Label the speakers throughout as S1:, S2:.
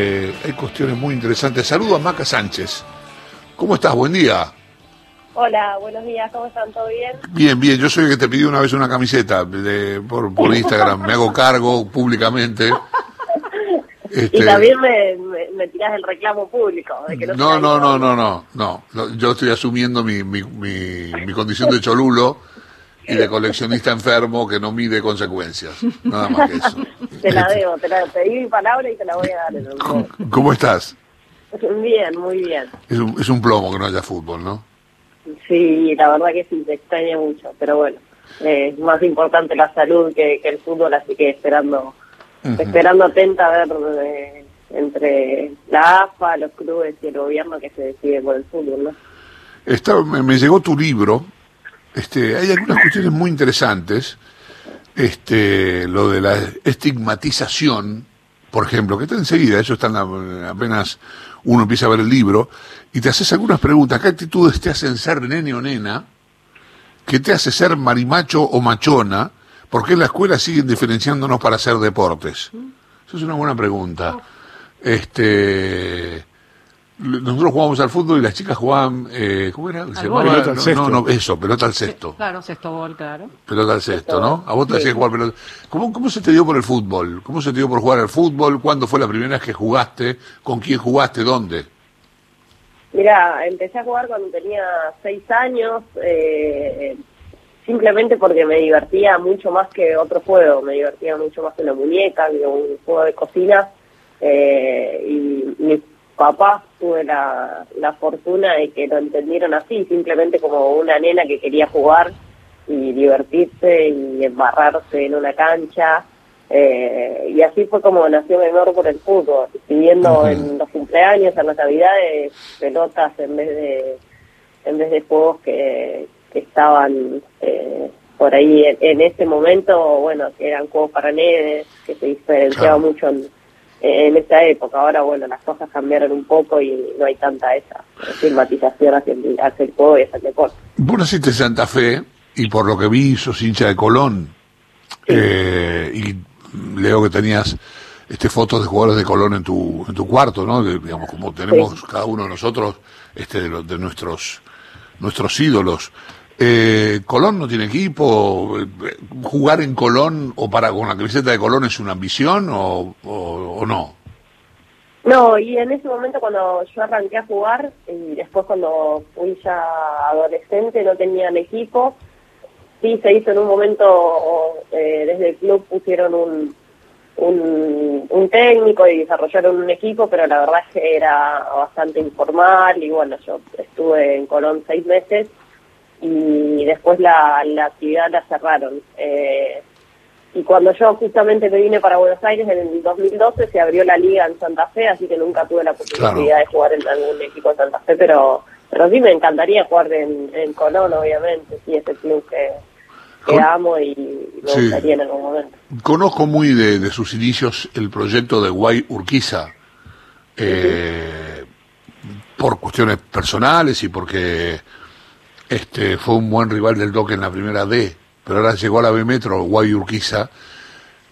S1: Eh, hay cuestiones muy interesantes. Saludo a Maca Sánchez. ¿Cómo estás? Buen día.
S2: Hola, buenos días, ¿cómo están? ¿Todo bien?
S1: Bien, bien. Yo soy el que te pidió una vez una camiseta de, por, por Instagram. Me hago cargo públicamente.
S2: Y también me, me, me tirás el reclamo público. De que no,
S1: no, no, no, no, no, no, no. Yo estoy asumiendo mi, mi, mi, mi condición de cholulo y de coleccionista enfermo que no mide consecuencias. Nada más que eso.
S2: Te la debo, te la pedí mi palabra y te la voy a dar. En el
S1: ¿Cómo, cómo estás?
S2: Bien, muy bien.
S1: Es un, es un plomo que no haya fútbol, ¿no?
S2: Sí, la verdad que sí, te extraña mucho, pero bueno, eh, es más importante la salud que, que el fútbol, así que esperando, esperando atenta a ver eh, entre la AFA, los clubes y el gobierno que se decide por el fútbol, ¿no?
S1: Está, me, me llegó tu libro, este, hay algunas cuestiones muy interesantes, este, lo de la estigmatización, por ejemplo, que está enseguida, eso está en la- apenas uno empieza a ver el libro, y te haces algunas preguntas, ¿qué actitudes te hacen ser nene o nena? ¿Qué te hace ser marimacho o machona? ¿Por qué en la escuela siguen diferenciándonos para hacer deportes? Eso es una buena pregunta. Este, nosotros jugábamos al fútbol y las chicas jugaban, eh, ¿cómo era? Se llamaba-
S3: Pelota al
S1: no,
S3: cesto.
S1: no, no, eso, pelota al cesto.
S3: Claro, sexto gol, claro.
S1: Pelota al cesto, ¿no? A vos te hacías jugar pelota. ¿Cómo, ¿Cómo se te dio por el fútbol? ¿Cómo se te dio por jugar al fútbol? ¿Cuándo fue la primera vez que jugaste? ¿Con quién jugaste? ¿Dónde?
S2: Mira, empecé a jugar cuando tenía seis años, eh, simplemente porque me divertía mucho más que otro juego, me divertía mucho más que la muñeca, que un juego de cocina, eh, y mis papás tuve la, la fortuna de que lo entendieron así, simplemente como una nena que quería jugar y divertirse y embarrarse en una cancha. Eh, y así fue como nació mi amor por el fútbol, pidiendo en los cumpleaños, en las navidades, pelotas en vez de en vez de juegos que, que estaban eh, por ahí en, en ese momento, bueno, que eran juegos para nenes, que se diferenciaba
S1: Claro.
S2: mucho en, en esa época. Ahora, bueno, las cosas cambiaron un poco y no hay tanta esa estigmatización hacia el, hacia el juego y hacia el deporte.
S1: Vos naciste en Santa Fe y por lo que vi sos hincha de Colón. Eh, y leo que tenías este fotos de jugadores de Colón en tu en tu cuarto, ¿no? De- digamos como tenemos cada uno de nosotros este de, los- de nuestros nuestros ídolos. Eh, Colón no tiene equipo. Jugar en Colón o para con la camiseta de Colón es una ambición o, o- o no.
S2: No, y en ese momento cuando yo arranqué a jugar y después cuando fui ya adolescente no tenían equipo, sí se hizo en un momento, eh, desde el club pusieron un, un, un técnico y desarrollaron un equipo, pero la verdad es que era bastante informal y bueno, yo estuve en Colón seis meses y después la, la actividad la cerraron. Eh, y cuando yo justamente me vine para Buenos Aires en el 2012 se abrió la liga en Santa Fe, así que nunca tuve la posibilidad
S1: Claro.
S2: de jugar en algún equipo de Santa Fe, pero pero sí me encantaría jugar en, en Colón, obviamente, sí, es el club que, amo y me
S1: Sí.
S2: gustaría en algún momento.
S1: Conozco muy de, de sus inicios el proyecto de Guay Urquiza, eh, por cuestiones personales y porque este fue un buen rival del toque en la primera D, pero ahora llegó a la B Metro, Guay Urquiza.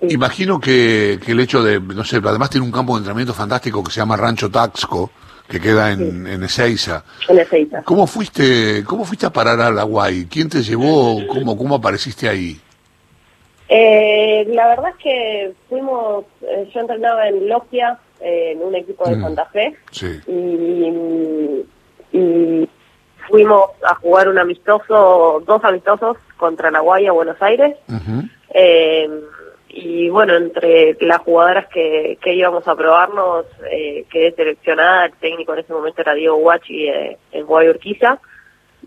S2: Sí.
S1: Imagino que, que el hecho de, no sé, además tiene un campo de entrenamiento fantástico que se llama Rancho Taxco, que queda en, en Ezeiza.
S2: En Ezeiza.
S1: ¿Cómo fuiste, cómo fuiste a parar a la Guay? ¿Quién te llevó? ¿Cómo, cómo apareciste ahí?
S2: Eh, la verdad es que fuimos, eh, yo entrenaba en Logia, eh, en un equipo de
S1: Mm.
S2: Santa Fe,
S1: Sí.
S2: y, y fuimos a jugar un amistoso, dos amistosos contra la Guaya, Buenos Aires. Eh, y bueno, entre las jugadoras que, que íbamos a probarnos, eh, quedé seleccionada. El técnico en ese momento era Diego Guachi eh, en Guay Urquiza.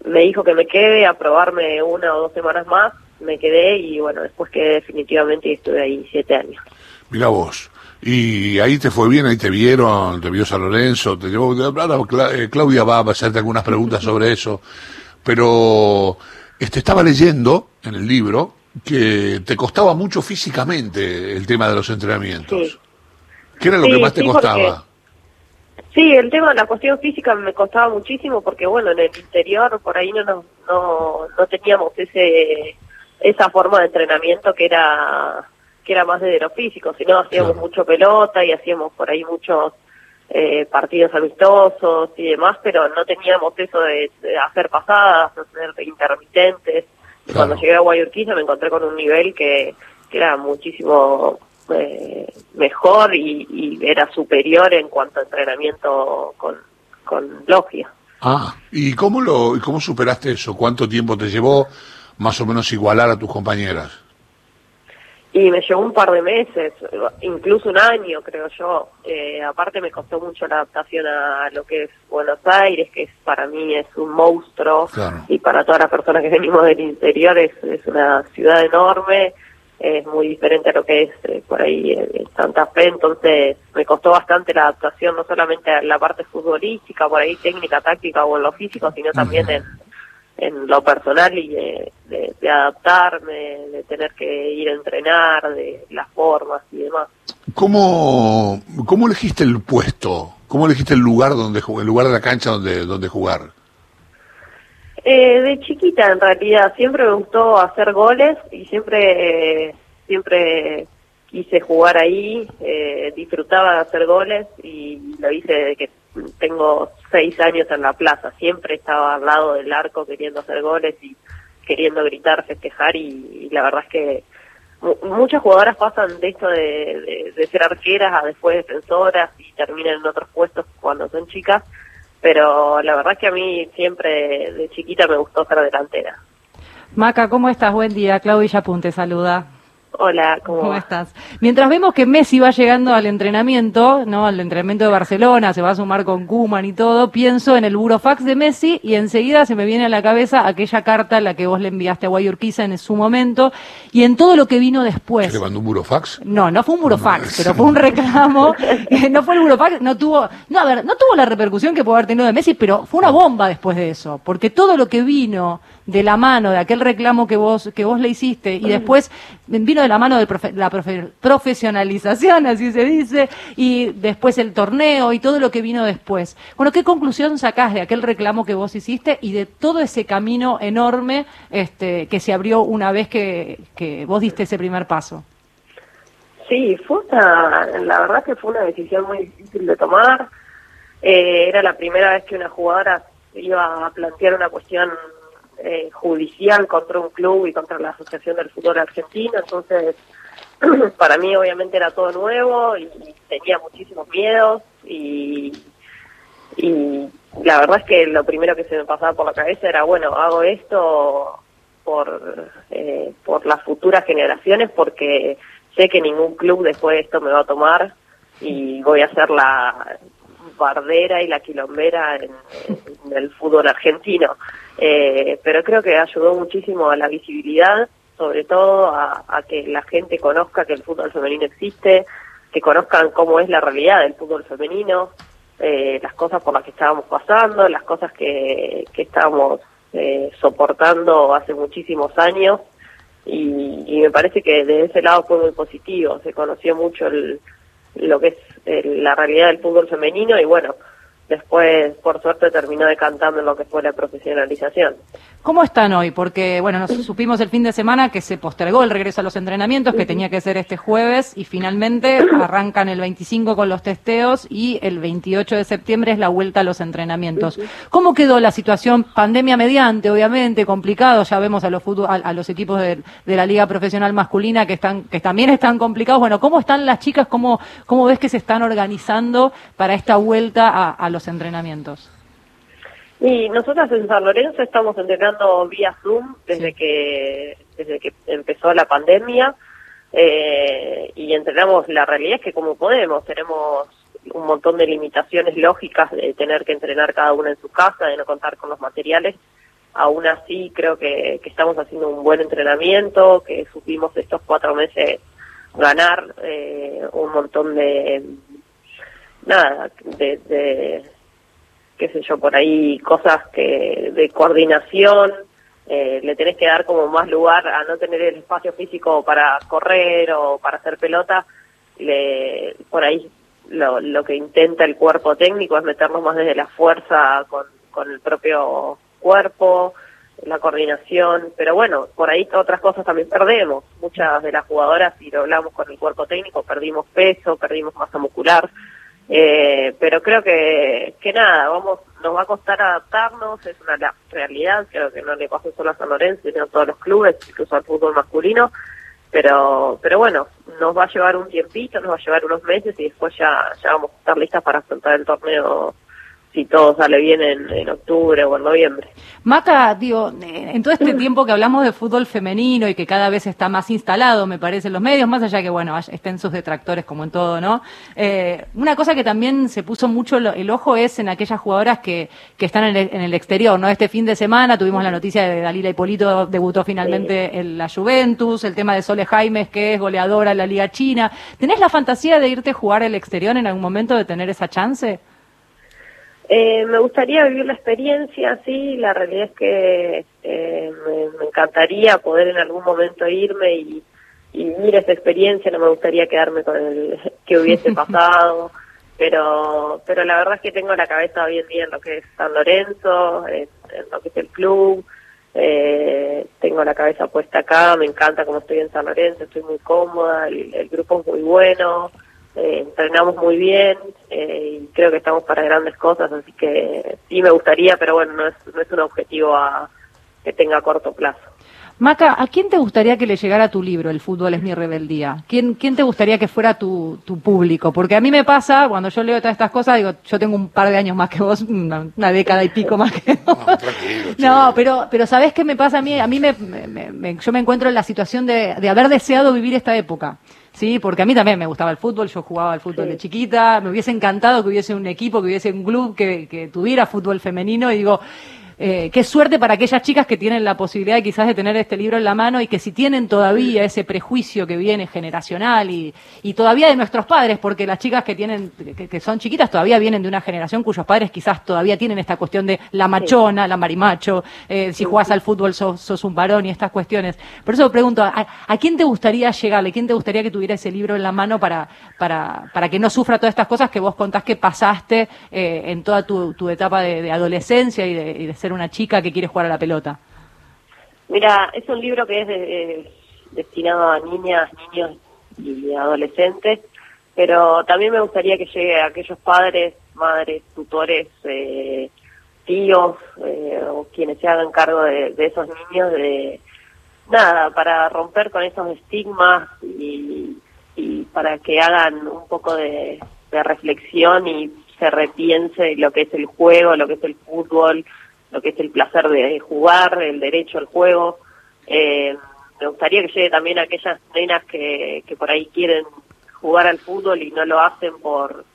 S2: Me dijo que me quede a probarme una o dos semanas más. Me quedé y bueno, después quedé definitivamente y estuve ahí siete años.
S1: Mira vos. Y ahí te fue bien, ahí te vieron, te vio San Lorenzo, te llevó. Ahora Cla- eh, Claudia va a hacerte algunas preguntas sobre eso. Pero este, estaba leyendo en el libro que te costaba mucho físicamente el tema de los entrenamientos.
S2: Sí.
S1: ¿Qué era lo
S2: Sí,
S1: que más te
S2: sí,
S1: costaba?
S2: Sí, el tema de la cuestión física me costaba muchísimo porque, bueno, en el interior por ahí no, nos- no, no teníamos ese esa forma de entrenamiento que era que era más de lo físico, sino hacíamos
S1: Claro.
S2: mucho pelota y hacíamos por ahí muchos eh, partidos amistosos y demás, pero no teníamos eso de, hacer pasadas, hacer intermitentes. Y cuando llegué a Guayurquiza me encontré con un nivel que, era muchísimo eh, mejor y, era superior en cuanto a entrenamiento con, con logia.
S1: Ah, ¿y cómo, lo, ¿y cómo superaste eso? ¿Cuánto tiempo te llevó más o menos igualar a tus compañeras?
S2: Y me llevó un par de meses, incluso un año, creo yo. Eh, aparte me costó mucho la adaptación a lo que es Buenos Aires, que es, para mí es un monstruo, y para todas las personas que venimos del interior es, es una ciudad enorme, es muy diferente a lo que es eh, por ahí en Santa Fe, entonces me costó bastante la adaptación, no solamente a la parte futbolística, por ahí técnica, táctica o en lo físico, sino también en en lo personal y de, adaptarme, de tener que ir a entrenar, de las formas y demás.
S1: ¿Cómo, cómo elegiste el puesto? ¿Cómo elegiste el lugar donde el lugar de la cancha donde, donde jugar?
S2: Eh, de chiquita en realidad siempre me gustó hacer goles y siempre siempre quise jugar ahí, eh, disfrutaba de hacer goles y lo hice desde que tengo seis años en la plaza, siempre estaba al lado del arco queriendo hacer goles y queriendo gritar, festejar y, la verdad es que muchas jugadoras pasan de esto de, ser arqueras a después defensoras y terminan en otros puestos cuando son chicas, pero la verdad es que a mí siempre de chiquita me gustó ser delantera.
S3: Maca, ¿cómo estás? Buen día. Claudia Punte saluda.
S2: Hola,
S3: ¿cómo, estás? Mientras vemos que Messi va llegando al entrenamiento, ¿no? Al entrenamiento de Barcelona, se va a sumar con Kuman y todo, pienso en el burofax de Messi y enseguida se me viene a la cabeza aquella carta, la que vos le enviaste a Guayurquiza en su momento, y en todo lo que vino después.
S1: ¿Se mandó un burofax?
S3: No, no fue un burofax, pero fue un reclamo. no fue el burofax, no tuvo, no, a ver, no tuvo la repercusión que pudo haber tenido de Messi, pero fue una bomba después de eso, porque todo lo que vino de la mano de aquel reclamo que vos, que vos le hiciste y después vino de la mano de la profesionalización, así se dice, y después el torneo y todo lo que vino después. Bueno, ¿qué conclusión sacás de aquel reclamo que vos hiciste y de todo ese camino enorme este, que se abrió una vez que, que vos diste ese primer paso?
S2: Sí, fue una, la verdad que fue una decisión muy difícil de tomar. Eh, era la primera vez que una jugadora iba a plantear una cuestión eh, judicial contra un club y contra la Asociación del Fútbol Argentino, entonces para mí obviamente era todo nuevo y tenía muchísimos miedos y, y la verdad es que lo primero que se me pasaba por la cabeza era, bueno, hago esto por, eh, por las futuras generaciones porque sé que ningún club después de esto me va a tomar y voy a ser la bardera y la quilombera en el fútbol argentino. Eh, pero creo que ayudó muchísimo a la visibilidad, sobre todo a, que la gente conozca que el fútbol femenino existe, que conozcan cómo es la realidad del fútbol femenino, eh, las cosas por las que estábamos pasando, las cosas que, que estábamos eh, soportando hace muchísimos años. Y, me parece que de ese lado fue muy positivo, se conoció mucho el, lo que es la realidad del fútbol femenino y bueno, después, por suerte, terminó decantando en lo que fue la profesionalización.
S3: ¿Cómo están hoy? Porque, bueno, nos supimos el fin de semana que se postergó el regreso a los entrenamientos, que tenía que ser este jueves, y finalmente arrancan el 25 con los testeos y el 28 de septiembre es la vuelta a los entrenamientos. ¿Cómo quedó la situación? Pandemia mediante, obviamente, complicado, ya vemos a los, a, los equipos de, la Liga Profesional Masculina que, están, que también están complicados. Bueno, ¿cómo están las chicas? ¿Cómo, cómo ves que se están organizando para esta vuelta a, a los entrenamientos?
S2: Y nosotras en San Lorenzo estamos entrenando vía Zoom desde que desde que empezó la pandemia eh, y entrenamos. La realidad es que como podemos tenemos un montón de limitaciones lógicas de tener que entrenar cada una en su casa, de no contar con los materiales. Aún así creo que, estamos haciendo un buen entrenamiento, que supimos estos cuatro meses ganar eh, un montón de nada, de, de, qué sé yo, por ahí cosas que de coordinación, eh, le tenés que dar como más lugar a no tener el espacio físico para correr o para hacer pelota, le, por ahí lo, lo que intenta el cuerpo técnico es meternos más desde la fuerza con, con el propio cuerpo, la coordinación, pero bueno, por ahí otras cosas también perdemos. Muchas de las jugadoras, si lo hablamos con el cuerpo técnico, perdimos peso, perdimos masa muscular, Eh, pero creo que, que nada, vamos, nos va a costar adaptarnos, es una realidad, creo que no le pasa solo a San Lorenzo, sino a todos los clubes, incluso al fútbol masculino, pero pero bueno, nos va a llevar un tiempito, nos va a llevar unos meses y después ya, ya vamos a estar listas para afrontar el torneo si todo sale bien en, octubre o en noviembre.
S3: Maca, digo, en todo este tiempo que hablamos de fútbol femenino y que cada vez está más instalado, me parece, en los medios, más allá que, bueno, estén sus detractores como en todo, ¿no? Eh, una cosa que también se puso mucho el ojo es en aquellas jugadoras que, que están en el, exterior, ¿no? Este fin de semana tuvimos la noticia de Dalila Hipolito debutó finalmente en la Juventus, el tema de Sole Jaimes, que es goleadora en la Liga China. ¿Tenés la fantasía de irte a jugar al exterior en algún momento, de tener esa chance?
S2: Eh, me gustaría vivir la experiencia, sí, la realidad es que eh, me, encantaría poder en algún momento irme y, vivir esa experiencia, no me gustaría quedarme con el que hubiese pasado, pero pero la verdad es que tengo la cabeza bien bien en lo que es San Lorenzo, en, lo que es el club, eh, tengo la cabeza puesta acá, me encanta como estoy en San Lorenzo, estoy muy cómoda, el grupo es muy bueno, eh, entrenamos muy bien eh, y creo que estamos para grandes cosas, así que sí me gustaría, pero bueno, no es, no es un objetivo a, que tenga a corto plazo.
S3: Maca, ¿a quién te gustaría que le llegara tu libro, El fútbol es mi rebeldía? ¿Quién, quién te gustaría que fuera tu, tu público? Porque a mí me pasa, cuando yo leo todas estas cosas, digo, yo tengo un par de años más que vos, una, década y pico más que vos. No, pero, pero ¿sabés qué me pasa a mí? A mí me, me, yo me encuentro en la situación de, de haber deseado vivir esta época. Sí, porque a mí también me gustaba el fútbol, yo jugaba al fútbol de chiquita, me hubiese encantado que hubiese un equipo, que hubiese un club que, que tuviera fútbol femenino y digo, eh, qué suerte para aquellas chicas que tienen la posibilidad quizás de tener este libro en la mano y que si tienen todavía ese prejuicio que viene generacional y, y todavía de nuestros padres, porque las chicas que tienen, que, son chiquitas todavía vienen de una generación cuyos padres quizás todavía tienen esta cuestión de la machona, la marimacho, eh, si jugás al fútbol sos, un varón y estas cuestiones. Por eso pregunto, ¿a, quién te gustaría llegarle? ¿Quién te gustaría que tuviera ese libro en la mano para, para, para que no sufra todas estas cosas que vos contás que pasaste eh, en toda tu, tu etapa de, adolescencia y de, y de ser una chica que quiere jugar a la pelota?
S2: Mira, es un libro que es destinado a niñas, niños y adolescentes, pero también me gustaría que llegue a aquellos padres, madres, tutores, eh, tíos eh, o quienes se hagan cargo de, esos niños, de nada, para romper con esos estigmas y, para que hagan un poco de reflexión y se repiense lo que es el juego, lo que es el fútbol, lo que es el placer de jugar, el derecho al juego. Eh, me gustaría que llegue también a aquellas nenas que, que por ahí quieren jugar al fútbol y no lo hacen por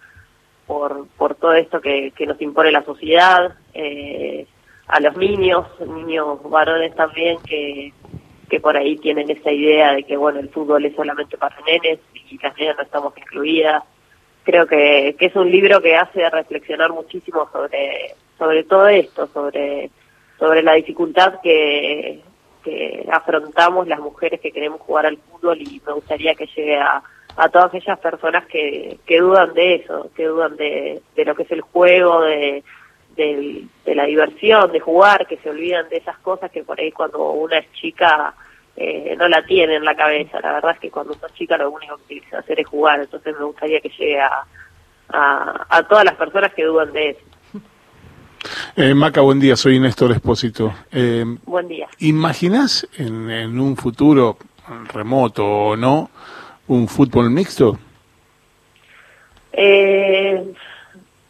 S2: por, por todo esto que, que nos impone la sociedad, eh, a los niños, niños varones también que, que por ahí tienen esa idea de que bueno el fútbol es solamente para nenes y las nenas no estamos incluidas. Creo que, que es un libro que hace reflexionar muchísimo sobre sobre todo esto, sobre, sobre la dificultad que, que afrontamos las mujeres que queremos jugar al fútbol y me gustaría que llegue a, a todas aquellas personas que, que dudan de eso, que dudan de, de lo que es el juego, de, de, la diversión, de jugar, que se olvidan de esas cosas que por ahí cuando una es chica eh, no la tiene en la cabeza. La verdad es que cuando sos chica lo único que tienes que hacer es jugar, entonces me gustaría que llegue a, a, a todas las personas que dudan de eso.
S1: Eh, Maca, buen día, soy Néstor Espósito.
S2: Eh, buen día.
S1: ¿Imaginas en, un futuro remoto o no un fútbol mixto?
S2: Eh,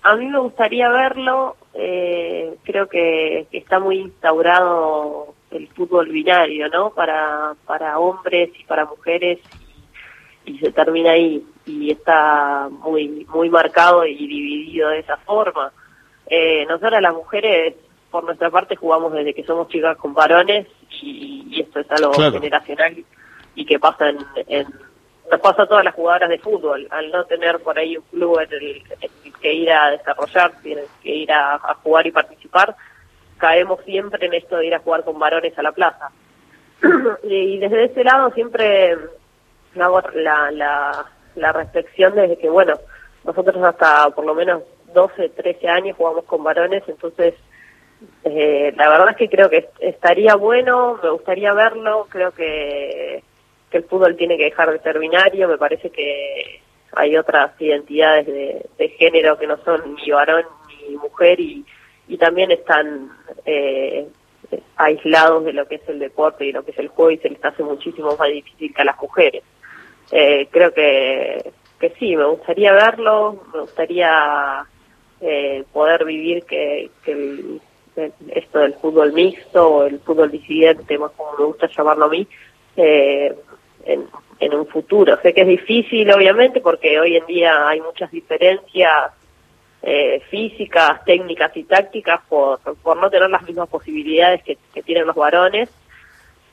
S2: a mí me gustaría verlo. Eh, creo que, está muy instaurado el fútbol binario, ¿no? Para, para hombres y para mujeres y, y se termina ahí y está muy muy marcado y dividido de esa forma. Eh, nosotras las mujeres, por nuestra parte, jugamos desde que somos chicas con varones y, esto es algo generacional y que pasa en, nos pasa a todas las jugadoras de fútbol, al no tener por ahí un club en el, que ir a desarrollar, que ir a, jugar y participar, caemos siempre en esto de ir a jugar con varones a la plaza. y desde ese lado siempre hago la, la, la reflexión desde que, bueno, nosotros hasta por lo menos 12, 13 años jugamos con varones, entonces eh, la verdad es que creo que estaría bueno, me gustaría verlo, creo que, el fútbol tiene que dejar de ser binario, me parece que hay otras identidades de, de género que no son ni varón ni mujer y, y también están eh, aislados de lo que es el deporte y lo que es el juego y se les hace muchísimo más difícil que a las mujeres. Eh, creo que, que sí, me gustaría verlo, me gustaría eh, poder vivir que, que el- esto del fútbol mixto o el fútbol disidente, más como me gusta llamarlo a mí, eh, en, en un futuro. Sé que es difícil, obviamente, porque hoy en día hay muchas diferencias eh, físicas, técnicas y tácticas por, por no tener las mismas posibilidades que, que tienen los varones.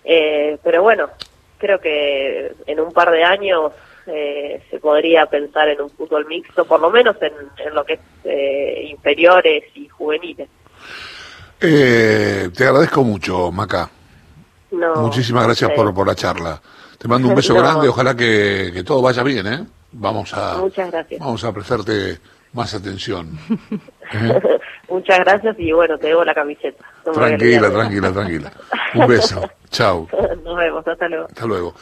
S2: Eh, pero bueno, creo que en un par de años eh, se podría pensar en un fútbol mixto, por lo menos en, en lo que es eh, inferiores y juveniles.
S1: Eh, te agradezco mucho, Maca.
S2: No,
S1: Muchísimas gracias por, por la charla. Te mando un beso
S2: No.
S1: grande, ojalá que, que todo vaya bien, ¿eh? Vamos a,
S2: Muchas gracias.
S1: vamos a prestarte más atención. ¿Eh?
S2: Muchas gracias y bueno, te debo la camiseta.
S1: Tranquila, tranquila, tranquila. Un beso. Chao.
S2: Nos vemos, hasta luego.
S1: Hasta luego.